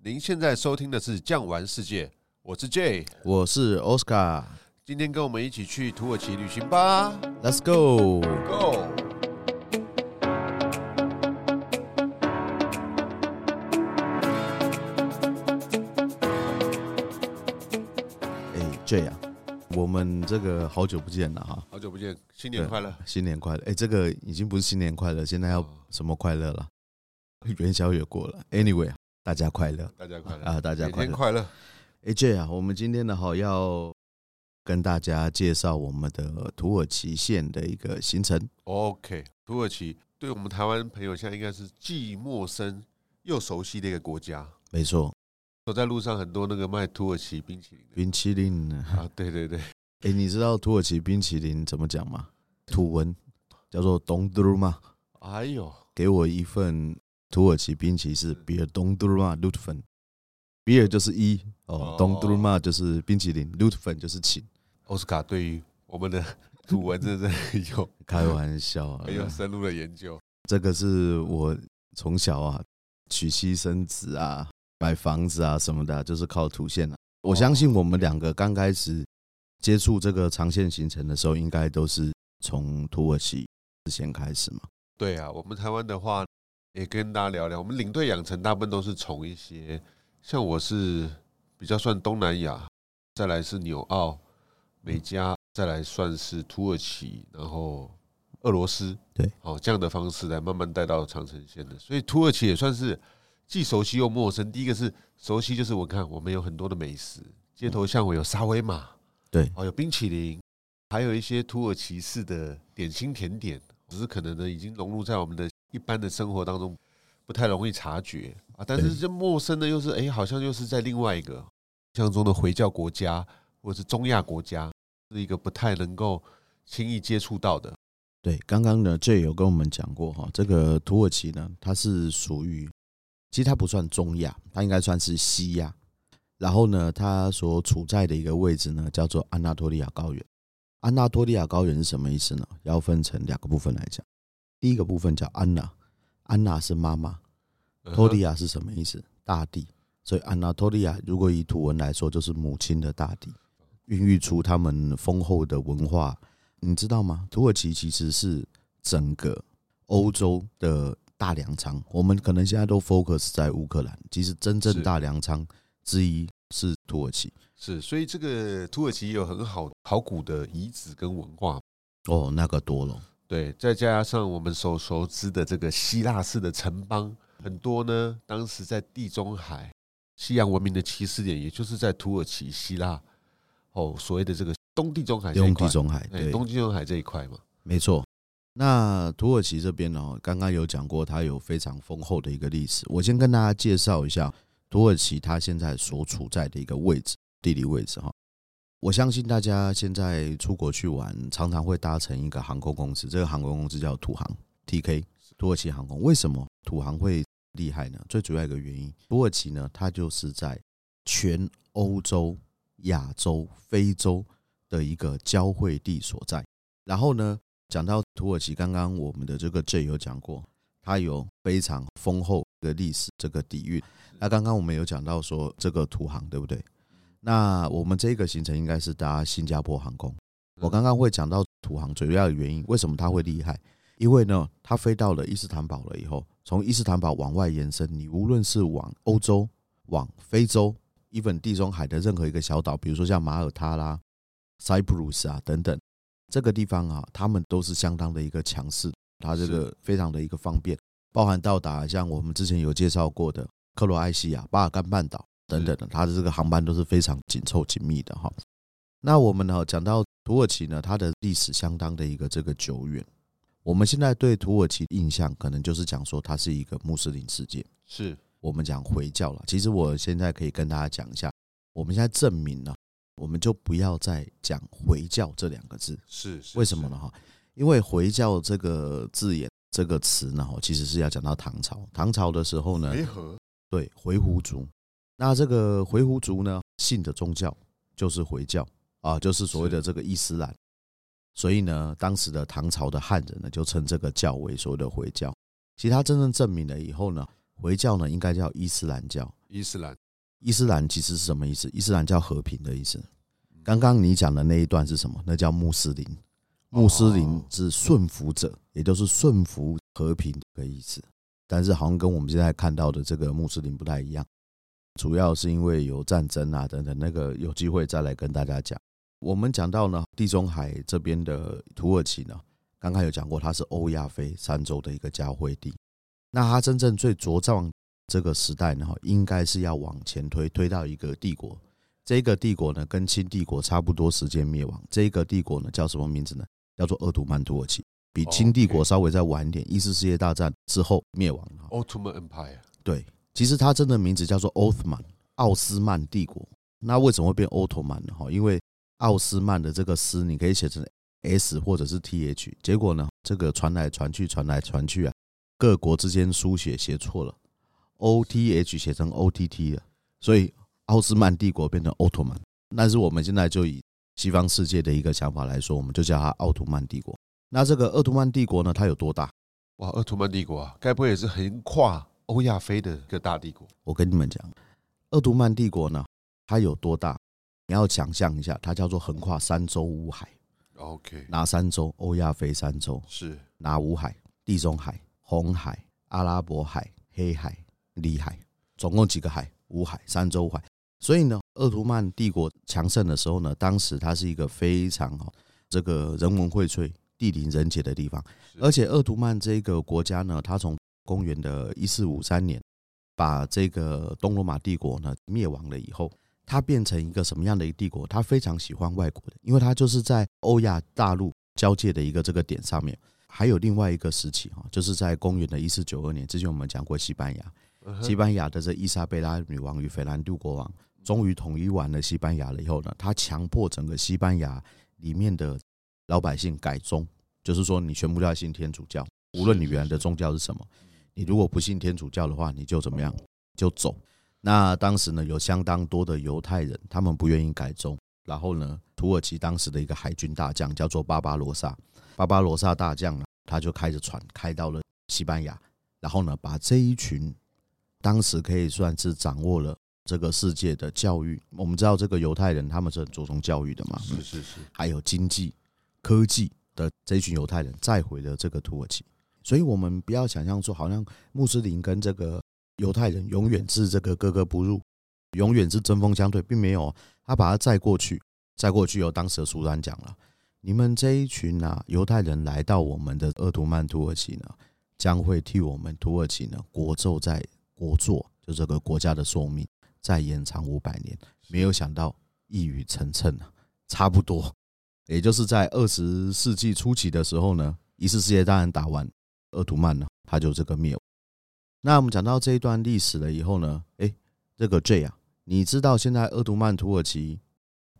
您现在收听的是《酱玩世界》，我是 Jay，我是 Oscar，今天跟我们一起去土耳其旅行吧，Let's go go。哎，Jay 啊，我们这个好久不见了哈，好久不见，新年快乐，新年快乐。哎，这个已经不是新年快乐，现在要什么快乐了？元宵也过了，Anyway，大家快乐，大家快乐啊，大家快乐，快乐。哎，Jay 啊，我们今天呢，好要跟大家介绍我们的土耳其线的一个行程。OK，土耳其对我们台湾朋友现在应该是既陌生又熟悉的一个国家。没错，走在路上很多那个卖土耳其冰淇淋，冰淇淋啊，对对对。哎，你知道土耳其冰淇淋怎么讲吗？土文叫做 dondurma。哎呦，给我一份。土耳其冰淇淋是 Bir dondurma lütfen，Bir 就是一哦，dondurma 就是冰淇淋，lütfen 就是请。奥斯卡对于我们的 土文真的有 开玩笑，很有深入的研究。这个是我从小啊娶妻生子啊买房子啊什么的，就是靠土线。我相信我们两个刚开始接触这个长线行程的时候，应该都是从土耳其先开始嘛。对啊，我们台湾的话。也跟大家聊聊，我们领队养成大部分都是从一些，像我是比较算东南亚，再来是纽澳、美加，再来算是土耳其，然后俄罗斯，对，好这样的方式来慢慢带到长城线的。所以土耳其也算是既熟悉又陌生。第一个是熟悉，就是我看我们有很多的美食，街头巷尾有沙威玛，对，哦有冰淇淋，还有一些土耳其式的点心甜点，只是可能呢已经融入在我们的。一般的生活当中不太容易察觉啊，但是这陌生的又是哎，好像又是在另外一个像中的回教国家或者是中亚国家，是一个不太能够轻易接触到的。对，刚刚呢，Jay 有跟我们讲过哈，这个土耳其呢，它是属于其实它不算中亚，它应该算是西亚。然后呢，它所处在的一个位置呢，叫做安纳托利亚高原。安纳托利亚高原是什么意思呢？要分成两个部分来讲。第一个部分叫安娜，安娜是妈妈，托利亚是什么意思？大地，所以安娜托利亚如果以土文来说，就是母亲的大地，孕育出他们丰厚的文化。你知道吗？土耳其其实是整个欧洲的大粮仓。我们可能现在都 focus 在乌克兰，其实真正大粮仓之一是土耳其。是，所以这个土耳其有很好考古的遗址跟文化。哦，那个多了。对，再加上我们所熟知的这个希腊式的城邦，很多呢。当时在地中海、西洋文明的起始点，也就是在土耳其、希腊哦，所谓的这个东地中海这一块，东地中海，对，东地中海这一块嘛，没错。那土耳其这边呢，刚刚有讲过，它有非常丰厚的一个历史。我先跟大家介绍一下土耳其它现在所处在的一个位置，地理位置哈。我相信大家现在出国去玩，常常会搭乘一个航空公司，这个航空公司叫土航 （TK），土耳其航空。为什么土航会厉害呢？最主要一个原因，土耳其呢，它就是在全欧洲、亚洲、非洲的一个交汇地所在。然后呢，讲到土耳其，刚刚我们的这个 J 有讲过，它有非常丰厚的历史这个底蕴。那刚刚我们有讲到说这个土航，对不对？那我们这个行程应该是搭新加坡航空。我刚刚会讲到土航主要的原因，为什么它会厉害？因为呢，它飞到了伊斯坦堡了以后，从伊斯坦堡往外延伸，你无论是往欧洲、往非洲，even 地中海的任何一个小岛，比如说像马耳他啦、Cyprus 啊等等，这个地方啊，他们都是相当的一个强势，它这个非常的一个方便，包含到达像我们之前有介绍过的克罗埃西亚、巴尔干半岛。等等的，它的这个航班都是非常紧凑紧密的哈。那我们呢讲到土耳其呢，它的历史相当的一个这个久远。我们现在对土耳其印象可能就是讲说它是一个穆斯林世界，是我们讲回教了。其实我现在可以跟大家讲一下，我们现在证明了，我们就不要再讲回教这两个字。是，是为什么呢？哈，因为回教这个字眼这个词呢，其实是要讲到唐朝。唐朝的时候呢，回纥对回鹘族。那这个回鹘族呢，信的宗教就是回教啊，就是所谓的这个伊斯兰。所以呢，当时的唐朝的汉人呢，就称这个教为所谓的回教。其实他真正证明了以后呢，回教呢应该叫伊斯兰教，伊斯兰，伊斯兰其实是什么意思？伊斯兰叫和平的意思。刚刚你讲的那一段是什么？那叫穆斯林。穆斯林是顺服者，也就是顺服和平的意思。但是好像跟我们现在看到的这个穆斯林不太一样，主要是因为有战争啊等等，那个有机会再来跟大家讲。我们讲到呢，地中海这边的土耳其呢，刚刚有讲过，它是欧亚非三洲的一个交汇地。那它真正最茁壮这个时代呢，应该是要往前推，推到一个帝国。这个帝国呢，跟清帝国差不多时间灭亡。这个帝国呢，叫什么名字呢？叫做鄂图曼土耳其。比清帝国稍微再晚一点，一次世界大战之后灭亡。奥图曼 Empire。对，其实它真的名字叫做奥斯曼，奥斯曼帝国。那为什么会变奥特曼呢？哈，因为奥斯曼的这个斯你可以写成 S 或者是 TH，结果呢，这个传来传去，传来传去啊，各国之间书写写错了，OTH 写成 OTT 了，所以奥斯曼帝国变成奥特曼。但是我们现在就以西方世界的一个想法来说，我们就叫它奥图曼帝国。那这个奥图曼帝国呢，它有多大？哇，奥图曼帝国啊，该不会也是横跨欧亚非的一个大帝国？我跟你们讲，鄂图曼帝国呢，它有多大？你要想象一下，它叫做横跨三洲五海。OK，哪三洲？欧亚非三洲是哪五海？地中海、红海、阿拉伯海、黑海、里海，总共几个海？五海，三洲五海。所以呢，鄂图曼帝国强盛的时候呢，当时它是一个非常哦这个人文荟萃。地灵人杰的地方，而且鄂图曼这个国家呢，它从公元的一四五三年把这个东罗马帝国呢灭亡了以后，它变成一个什么样的一个帝国？它非常喜欢外国的，因为它就是在欧亚大陆交界的一个这个点上面。还有另外一个时期哈，就是在公元的一四九二年，之前我们讲过西班牙，西班牙的这伊莎贝拉女王与斐兰度国王终于统一完了西班牙了以后呢，他强迫整个西班牙里面的。老百姓改宗，就是说你全部都要信天主教，无论你原来的宗教是什么，你如果不信天主教的话，你就怎么样，就走。那当时呢，有相当多的犹太人，他们不愿意改宗。然后呢，土耳其当时的一个海军大将叫做巴巴罗萨，巴巴罗萨大将呢，他就开着船开到了西班牙，然后呢，把这一群当时可以算是掌握了这个世界的教育。我们知道这个犹太人他们是很注重教育的嘛，是是是，还有经济。科技的这一群犹太人再回了这个土耳其，所以我们不要想象说，好像穆斯林跟这个犹太人永远是这个格格不入，永远是针锋相对，并没有。他把他载过去，载过去以后，当时的苏丹讲了：“你们这一群啊，犹太人来到我们的鄂图曼土耳其呢，将会替我们土耳其呢国祚在国祚，就这个国家的寿命再延长五百年。”没有想到一语成谶啊，差不多。也就是在二十世纪初期的时候呢，一次世界大战打完，鄂图曼呢，他就这个灭亡。那我们讲到这一段历史了以后呢，哎，这个 J 啊，你知道现在鄂图曼土耳其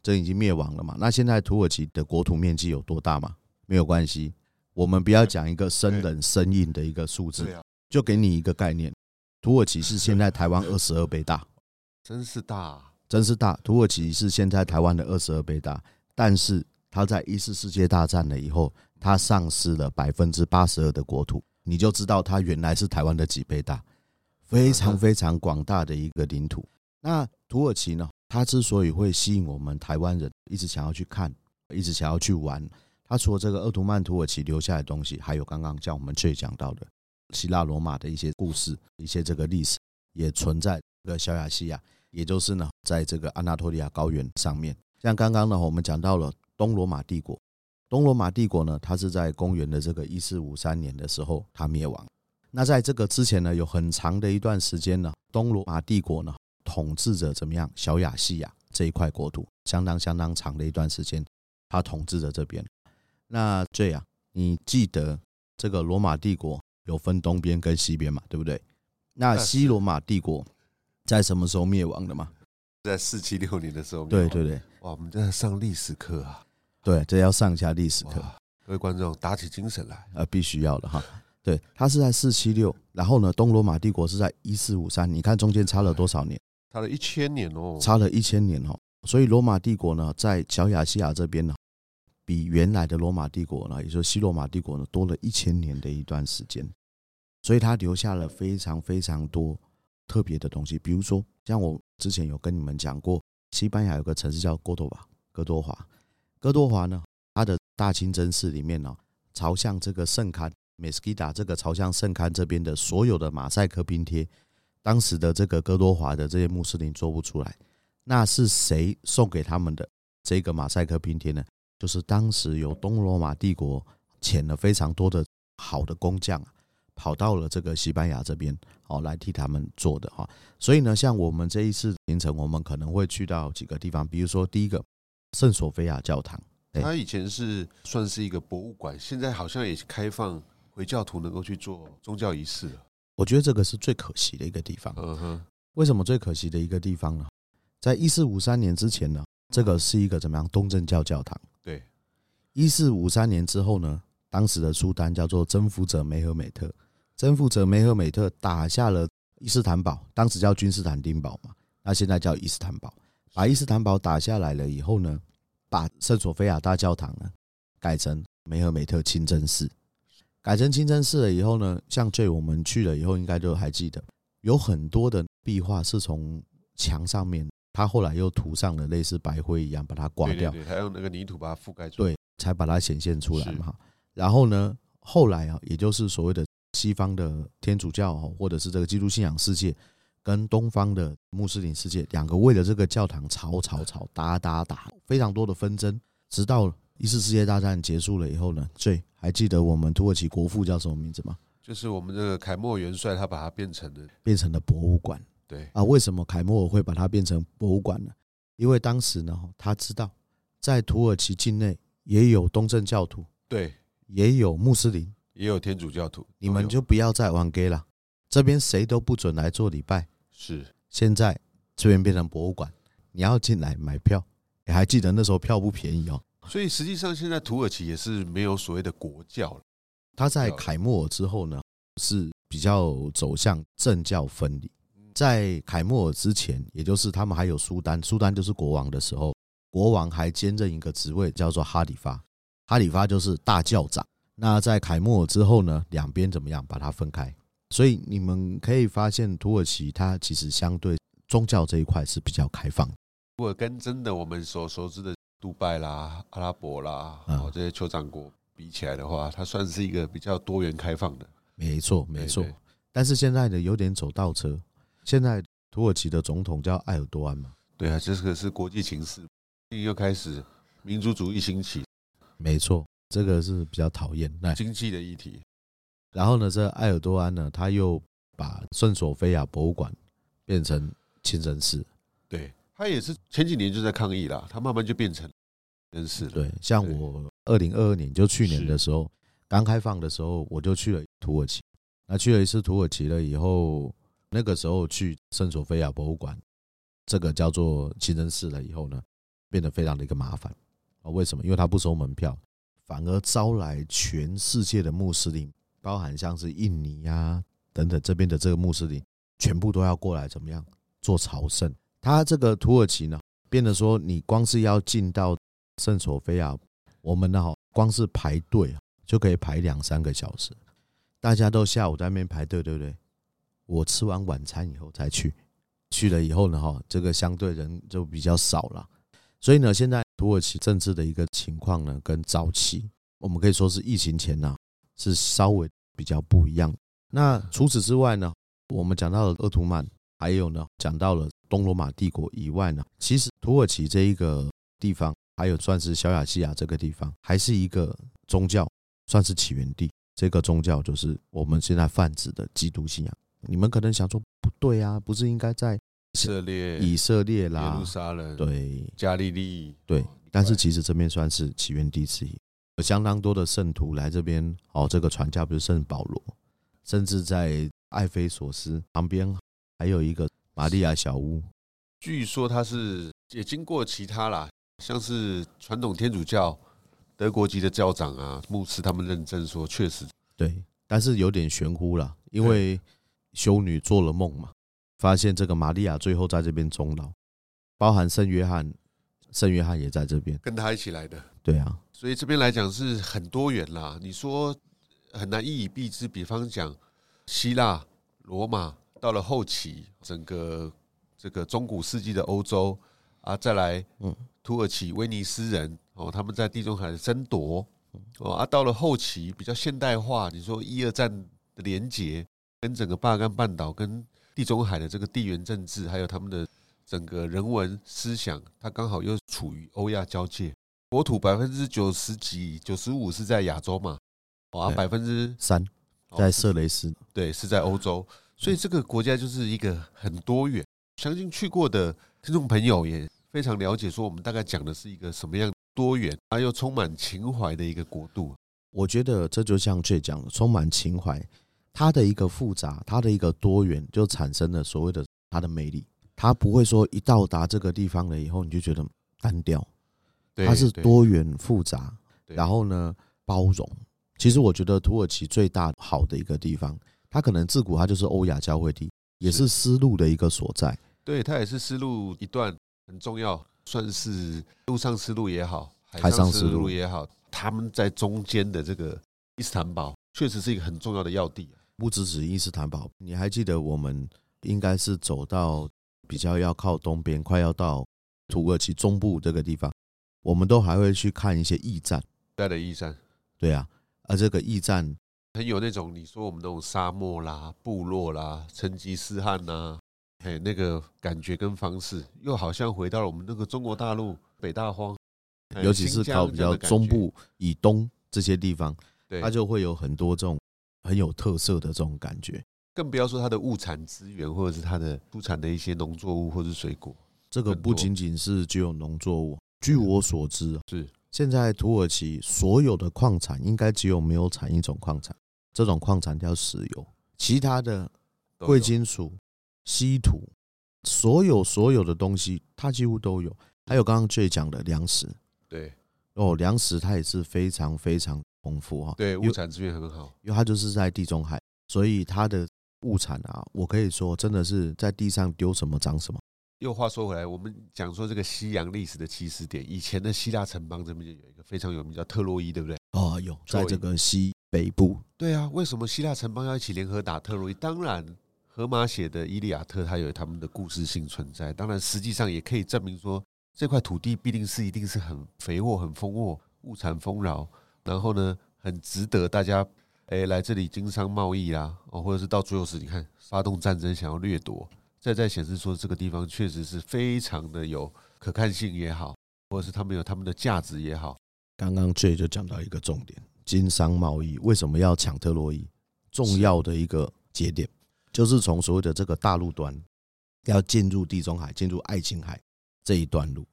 这已经灭亡了嘛？那现在土耳其的国土面积有多大吗？没有关系，我们不要讲一个生冷生硬的一个数字，就给你一个概念，土耳其是现在 台湾二十二倍大，真是大，真是大。土耳其是现在台湾的二十二倍大，但是。他在一次世界大战了以后，他丧失了百分之八十二的国土，你就知道它原来是台湾的几倍大，非常非常广大的一个领土。那土耳其呢？它之所以会吸引我们台湾人一直想要去看，一直想要去玩，它除了这个鄂图曼土耳其留下来的东西，还有刚刚像我们最讲到的希腊罗马的一些故事，一些这个历史也存在这个小亚细亚，也就是呢，在这个安纳托利亚高原上面。像刚刚呢，我们讲到了。东罗马帝国，东罗马帝国呢，它是在公元的这个一四五三年的时候，它灭亡。那在这个之前呢，有很长的一段时间呢，东罗马帝国呢统治着怎么样小亚细亚这一块国土，相当相当长的一段时间，它统治着这边。那这样，你记得这个罗马帝国有分东边跟西边嘛？对不对？那西罗马帝国在什么时候灭亡的嘛？在四七六年的时候。对对对，哇，我们在上历史课啊。对，这要上一下历史课，各位观众打起精神来，呃，必须要的哈。对，他是在四七六，然后呢，东罗马帝国是在一四五三，你看中间差了多少年？差了一千年哦，差了一千年哦。所以罗马帝国呢，在小亚细亚这边呢，比原来的罗马帝国呢，也就是西罗马帝国呢，多了一千年的一段时间。所以他留下了非常非常多特别的东西，比如说像我之前有跟你们讲过，西班牙有个城市叫哥多瓦，哥多华，哥多华呢，它的大清真寺里面呢，朝向这个圣龛梅斯基达这个朝向圣龛这边的所有的马赛克拼贴，当时的这个哥多华的这些穆斯林做不出来，那是谁送给他们的这个马赛克拼贴呢？就是当时有东罗马帝国遣了非常多的好的工匠，跑到了这个西班牙这边，哦，来替他们做的哈。所以呢，像我们这一次行程，我们可能会去到几个地方，比如说第一个圣索菲亚教堂，它以前是算是一个博物馆，现在好像也开放回教徒能够去做宗教仪式了。我觉得这个是最可惜的一个地方。嗯哼，为什么最可惜的一个地方呢？在一四五三年之前呢，这个是一个怎么样东正教教堂？对，一四五三年之后呢，当时的苏丹叫做征服者梅赫美特，征服者梅赫美特打下了伊斯坦堡，当时叫君士坦丁堡嘛，那现在叫伊斯坦堡。把伊斯坦堡打下来了以后呢，把圣索菲亚大教堂呢改成梅赫美特清真寺，改成清真寺了以后呢，像这我们去了以后应该都还记得，有很多的壁画是从墙上面。他后来又涂上了类似白灰一样，把它刮掉，他用那个泥土把它覆盖住，对，才把它显现出来嘛。然后呢，后来啊，也就是所谓的西方的天主教或者是这个基督信仰世界，跟东方的穆斯林世界，两个为了这个教堂吵吵吵，打打打，非常多的纷争，直到一次世界大战结束了以后呢，最还记得我们土耳其国父叫什么名字吗？就是我们这个凯末元帅，他把它变成了变成了博物馆。对啊，为什么凯末尔会把它变成博物馆呢？因为当时呢，他知道在土耳其境内也有东正教徒，对，也有穆斯林，也有天主教徒，你们就不要再玩 gay 了，这边谁都不准来做礼拜。是，现在这边变成博物馆，你要进来买票，你还记得那时候票不便宜哦。所以实际上现在土耳其也是没有所谓的国教了。他在凯末尔之后呢，是比较走向政教分离。在凯末尔之前，也就是他们还有苏丹，苏丹就是国王的时候，国王还兼任一个职位叫做哈里发，哈里发就是大教长。那在凯末尔之后呢，两边怎么样把它分开？所以你们可以发现，土耳其它其实相对宗教这一块是比较开放。如果跟真的我们所熟知的杜拜啦、阿拉伯啦，哦这些酋长国比起来的话，它算是一个比较多元开放的。没错，没错。但是现在呢有点走倒车。现在土耳其的总统叫埃尔多安嘛？对啊，这个是国际情势，又开始民族主义兴起。没错，这个是比较讨厌。那经济的议题。然后呢，这埃尔多安呢，他又把圣索菲亚博物馆变成清真寺。对，他也是前几年就在抗议啦，他慢慢就变成清真寺了。对，像我二零二二年就去年的时候刚开放的时候，我就去了土耳其。那去了一次土耳其了以后。那个时候去圣索菲亚博物馆，这个叫做清真寺了以后呢，变得非常的一个麻烦啊。为什么？因为他不收门票，反而招来全世界的穆斯林，包含像是印尼呀等等这边的这个穆斯林，全部都要过来怎么样做朝圣。他这个土耳其呢，变得说你光是要进到圣索菲亚，我们呢光是排队就可以排两三个小时，大家都下午在那边排队，对不对？我吃完晚餐以后再去，去了以后呢，哈，这个相对人就比较少了。所以呢，现在土耳其政治的一个情况呢，跟早期我们可以说是疫情前呢，是稍微比较不一样。那除此之外呢，我们讲到了鄂图曼，还有呢，讲到了东罗马帝国以外呢，其实土耳其这一个地方，还有算是小亚细亚这个地方，还是一个宗教算是起源地。这个宗教就是我们现在泛指的基督信仰。你们可能想说不对啊，不是应该在以色列、以色列啦、耶路撒冷、对、加利利对，但是其实这边算是起源地之一，有相当多的圣徒来这边哦。这个传教不是圣保罗，甚至在艾菲索斯旁边还有一个玛利亚小屋，据说他是也经过其他啦，像是传统天主教德国籍的教长啊、牧师他们认证说确实对，但是有点玄乎啦，因为。修女做了梦嘛，发现这个玛利亚最后在这边终老，包含圣约翰，圣约翰也在这边，跟他一起来的。对啊，所以这边来讲是很多元啦。你说很难一以蔽之，比方讲希腊、罗马到了后期，整个这个中古世纪的欧洲啊，再来，嗯，土耳其、威尼斯人哦，他们在地中海的争夺哦，啊，到了后期比较现代化，你说一二战的连结，跟整个巴尔干半岛、跟地中海的这个地缘政治，还有他们的整个人文思想，它刚好又处于欧亚交界，国土百分之九十几、九十五是在亚洲嘛，啊，百分之三。在色雷斯，对，是在欧洲，所以这个国家就是一个很多元。相信去过的听众朋友也非常了解，说我们大概讲的是一个什么样多元，而又充满情怀的一个国度。我觉得这就像 J 讲的，充满情怀，它的一个复杂，它的一个多元，就产生了所谓的它的魅力。它不会说一到达这个地方了以后，你就觉得单调，它是多元复杂，然后呢，包容。其实我觉得土耳其最大好的一个地方，它可能自古它就是欧亚交汇地，也是丝路的一个所在。对，它也是丝路一段很重要，算是陆上丝路也好，海上丝路也好，他们在中间的这个伊斯坦堡，确实是一个很重要的要地。不只是伊斯坦堡，你还记得我们应该是走到比较要靠东边，快要到土耳其中部这个地方，我们都还会去看一些驿站。对的驿站，对啊。而这个驿站很有那种，你说我们那种沙漠啦、部落啦、成吉思汗呐，嘿，那个感觉跟方式，又好像回到了我们那个中国大陆北大荒，尤其是靠比较中部以东这些地方，它就会有很多这种很有特色的这种感觉。更不要说它的物产资源，或者是它的出产的一些农作物或者是水果。这个不仅仅是只有农作物，据我所知是。现在土耳其所有的矿产应该只有没有产一种矿产，这种矿产叫石油，其他的贵金属、稀土，所有所有的东西它几乎都有。还有刚刚最讲的粮食，对哦，粮食它也是非常非常丰富哈。对，物产资源很好，因为它就是在地中海，所以它的物产啊，我可以说真的是在地上丢什么长什么。又话说回来，我们讲说这个西洋历史的起始点，以前的希腊城邦这边就有一个非常有名叫特洛伊，对不对？哦，有，在这个西北部。对啊，为什么希腊城邦要一起联合打特洛伊？当然，荷马写的《伊利亚特》它有他们的故事性存在。当然，实际上也可以证明说，这块土地必定是一定是很肥沃、很丰沃、物产丰饶，然后呢，很值得大家哎来这里经商贸易啊，哦，或者是到最后是你看发动战争想要掠夺。再再显示说，这个地方确实是非常的有可看性也好，或者是他们有他们的价值也好。刚刚 J 就讲到一个重点，经商贸易为什么要抢特洛伊？重要的一个节点，就是从所谓的这个大陆端要进入地中海、进入爱琴海这一段路。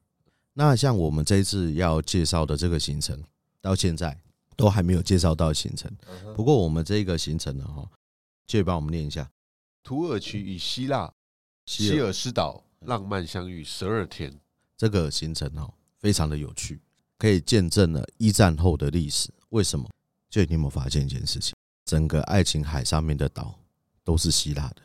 那像我们这一次要介绍的这个行程，到现在都还没有介绍到行程。不过我们这个行程呢，哈，J 帮我们念一下：土耳其与希腊。希尔斯岛浪漫相遇十二天，这个行程哦，非常的有趣，可以见证了一战后的历史。为什么？就你有没有发现一件事情？整个爱琴海上面的岛都是希腊的，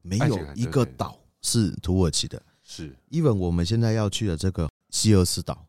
没有一个岛是土耳其的。是，even 我们现在要去的这个希尔斯岛，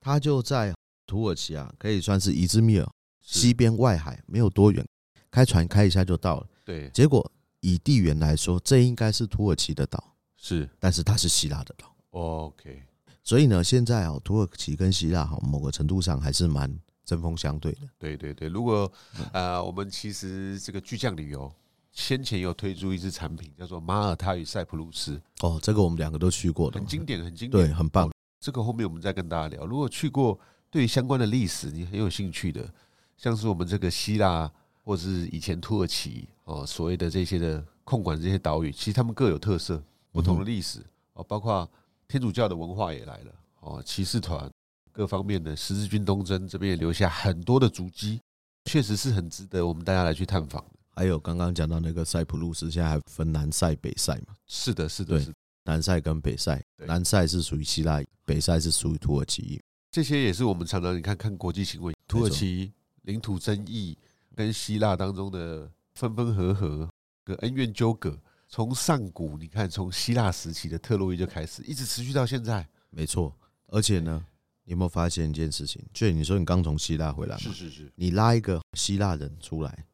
它就在土耳其啊，可以算是伊兹密尔西边外海，没有多远，开船开一下就到了。对，结果。以地缘来说，这应该是土耳其的岛，是，但是它是希腊的岛。OK，所以呢，现在哦，土耳其跟希腊哈，某个程度上还是蛮针锋相对的。对对对，如果呃，我们其实这个巨匠旅游先前有推出一支产品，叫做马耳他与塞浦路斯。哦，这个我们两个都去过的，很经典，很经典，对，很棒。这个后面我们再跟大家聊。如果去过对相关的历史你很有兴趣的，像是我们这个希腊。或者是以前土耳其哦，所谓的这些的控管这些岛屿，其实他们各有特色，不同的历史哦，包括天主教的文化也来了哦，骑士团各方面的十字军东征这边也留下很多的足迹，确实是很值得我们大家来去探访的。还有刚刚讲到那个塞浦路斯，现在还分南塞北塞嘛？是的，是的，是，南塞跟北塞，南塞是属于希腊，北塞是属于土耳其。这些也是我们常常你看看国际新闻，土耳其领土争议。跟希腊当中的分分合合、个恩怨纠葛，从上古你看，从希腊时期的特洛伊就开始，一直持续到现在。没错，而且呢，你有没有发现一件事情？就你说你刚从希腊回来嘛？是是是。你拉一个希腊人出来，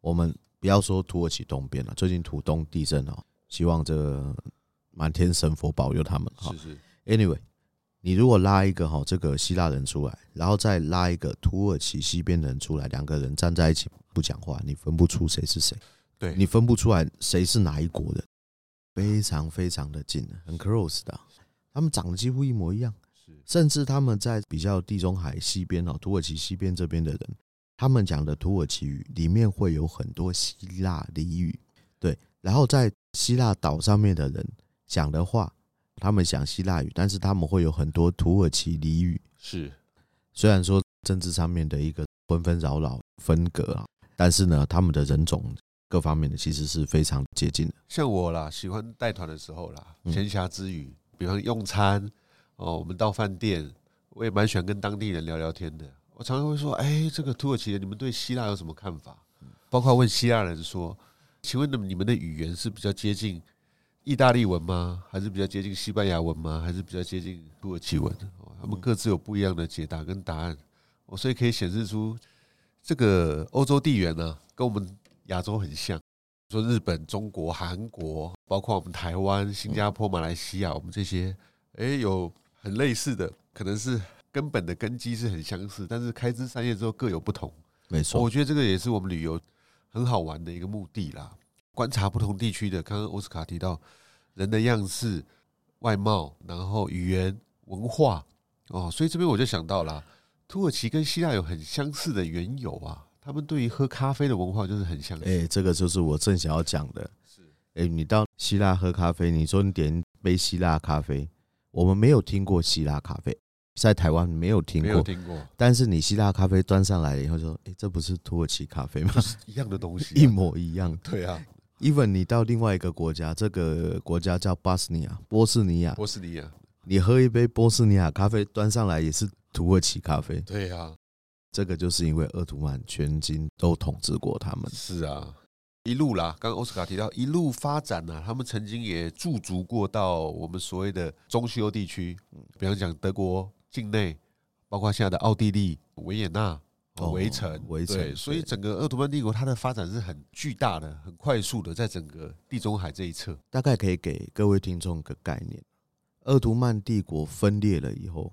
我们不要说土耳其东边了，最近土东地震哦，希望这个满天神佛保佑他们哈。是是。Anyway，你如果拉一个哈这个希腊人出来，然后再拉一个土耳其西边的人出来，两个人站在一起不讲话，你分不出谁是谁。对，你分不出来谁是哪一国的，非常非常的近，很 close 的，他们长得几乎一模一样。甚至他们在比较地中海西边哦，土耳其西边这边的人，他们讲的土耳其语里面会有很多希腊俚语，对。然后在希腊岛上面的人讲的话，他们讲希腊语，但是他们会有很多土耳其俚语。是，虽然说政治上面的一个纷纷扰扰分隔啊，但是呢，他们的人种各方面的其实是非常接近的。像我啦，喜欢带团的时候啦，闲暇之余，比方用餐。哦，我们到饭店，我也蛮喜欢跟当地人聊聊天的。我常常会说：“哎，这个土耳其人，你们对希腊有什么看法？”包括问希腊人说：“请问你们的语言是比较接近意大利文吗？还是比较接近西班牙文吗？还是比较接近土耳其文？”他们各自有不一样的解答跟答案。我，所以可以显示出这个欧洲地缘呢，跟我们亚洲很像。说日本、中国、韩国，包括我们台湾、新加坡、马来西亚，我们这些，哎，有。很类似的，可能是根本的根基是很相似，但是开枝散叶之后各有不同。没错，我觉得这个也是我们旅游很好玩的一个目的啦。观察不同地区的，刚刚奥斯卡提到人的样式、外貌，然后语言、文化哦，所以这边我就想到了，土耳其跟希腊有很相似的缘由啊。他们对于喝咖啡的文化就是很相似。哎，这个就是我正想要讲的。是，哎，你到希腊喝咖啡，你说你点杯希腊咖啡。我们没有听过希腊咖啡，在台湾没有听过，没有听过。但是你希腊咖啡端上来了以后，说：“哎，这不是土耳其咖啡吗？一样的东西，一模一样。”对啊，even 你到另外一个国家，这个国家叫巴斯尼亚，波斯尼亚，波斯尼亚，你喝一杯波斯尼亚咖啡，端上来也是土耳其咖啡。对啊，这个就是因为鄂图曼全境都统治过他们。是啊。一路啦，刚刚奥斯卡提到一路发展呢、啊，他们曾经也驻足过到我们所谓的中西欧地区，比方讲德国境内，包括现在的奥地利维也纳、围城、围城。所以整个鄂图曼帝国它的发展是很巨大的、很快速的，在整个地中海这一侧。大概可以给各位听众一个概念：鄂图曼帝国分裂了以后，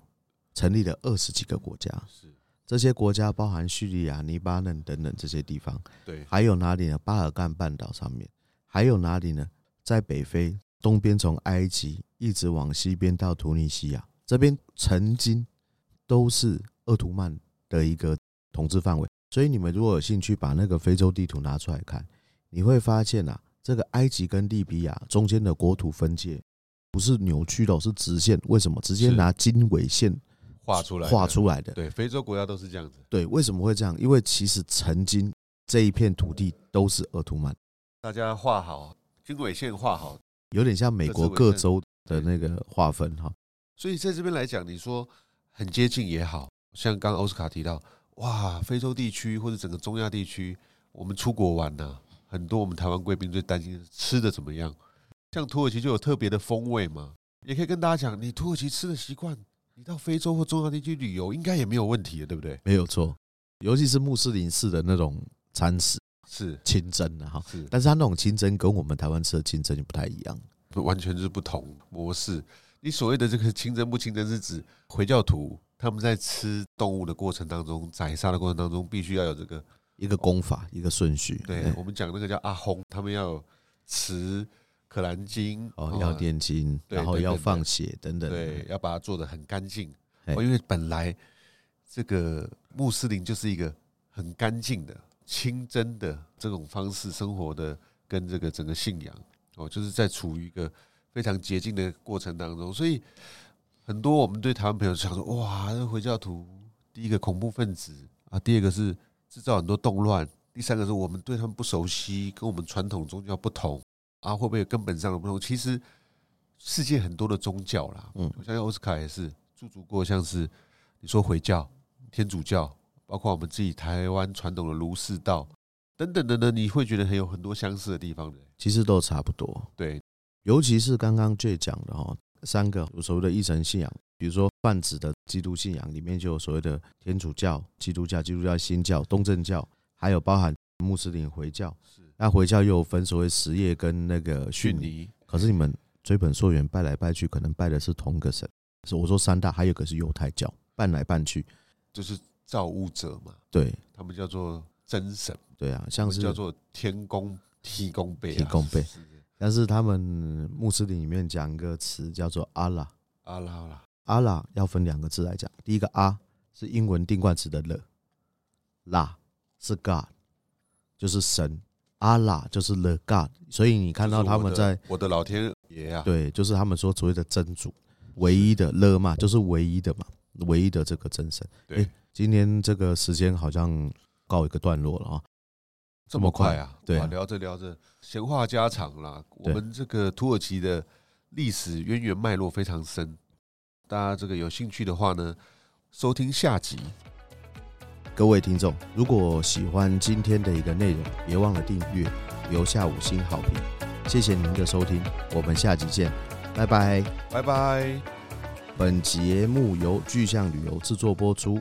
成立了二十几个国家。是。这些国家包含叙利亚、黎巴嫩等等这些地方，对，还有哪里呢？巴尔干半岛上面，还有哪里呢？在北非东边，从埃及一直往西边到突尼西亚这边，曾经都是鄂图曼的一个统治范围。所以你们如果有兴趣把那个非洲地图拿出来看，你会发现啊，这个埃及跟利比亚中间的国土分界不是扭曲的，是直线。为什么？直接拿经纬线。画出来，画出来的。对，非洲国家都是这样子。对，为什么会这样？因为其实曾经这一片土地都是鄂图曼。大家画好经纬线，画好，有点像美国各州的那个划分哈。所以在这边来讲，你说很接近也好，像刚刚奥斯卡提到，哇，非洲地区或者整个中亚地区，我们出国玩呢，很多我们台湾贵宾最担心吃的怎么样。像土耳其就有特别的风味嘛，也可以跟大家讲，你土耳其吃的习惯。你到非洲或中亚地区旅游，应该也没有问题的，对不对？没有错，尤其是穆斯林式的那种餐食是清真的哈，是，但是它那种清真跟我们台湾吃的清真就不太一样，完全是不同模式。你所谓的这个清真不清真，是指回教徒他们在吃动物的过程当中，宰杀的过程当中，必须要有这个一个功法，一个顺序。对，我们讲那个叫阿訇，他们要有持。可兰经哦，要念经，然后要放血等等，对，要把它做的很干净。哦，因为本来这个穆斯林就是一个很干净的、清真的这种方式生活的，跟这个整个信仰哦，就是在处于一个非常洁净的过程当中。所以很多我们对台湾朋友想说，哇，那回教徒第一个恐怖分子啊，第二个是制造很多动乱，第三个是我们对他们不熟悉，跟我们传统宗教不同。啊，会不会有根本上的不同？其实世界很多的宗教啦，嗯，我相信奥斯卡也是驻足过，像是你说回教、天主教，包括我们自己台湾传统的儒释道等等等等，你会觉得很有很多相似的地方的。其实都差不多，对，尤其是刚刚 J 讲的哈，三个所谓的一神信仰，比如说泛指的基督信仰里面就有所谓的天主教、基督教、基督教新教、东正教，还有包含穆斯林回教，是那回教又有分所谓什叶跟那个逊尼。可是你们追本溯源，拜来拜去，可能拜的是同一个神。是我说三大，还有一个是犹太教，拜来拜去就是造物者嘛，对他们叫做真神，对啊，像是叫做天公提供贝，提供贝。但是他们穆斯林里面讲一个词叫做阿拉，阿拉啦，阿拉要分两个字来讲，第一个阿是英文定冠词的了，拉是 God，就是神，阿拉就是 the God，所以你看到他们在我的老天爷啊，对，就是他们说所谓的真主，唯一的了嘛，就是唯一的嘛，唯一的这个真神。对，今天这个时间好像告一个段落了啊。这么快啊？对啊，聊着聊着，闲话家常啦。我们这个土耳其的历史渊源脉络非常深，大家这个有兴趣的话呢，收听下集。各位听众，如果喜欢今天的一个内容，别忘了订阅，留下五星好评。谢谢您的收听，我们下集见，拜拜，拜拜。本节目由巨象旅游制作播出。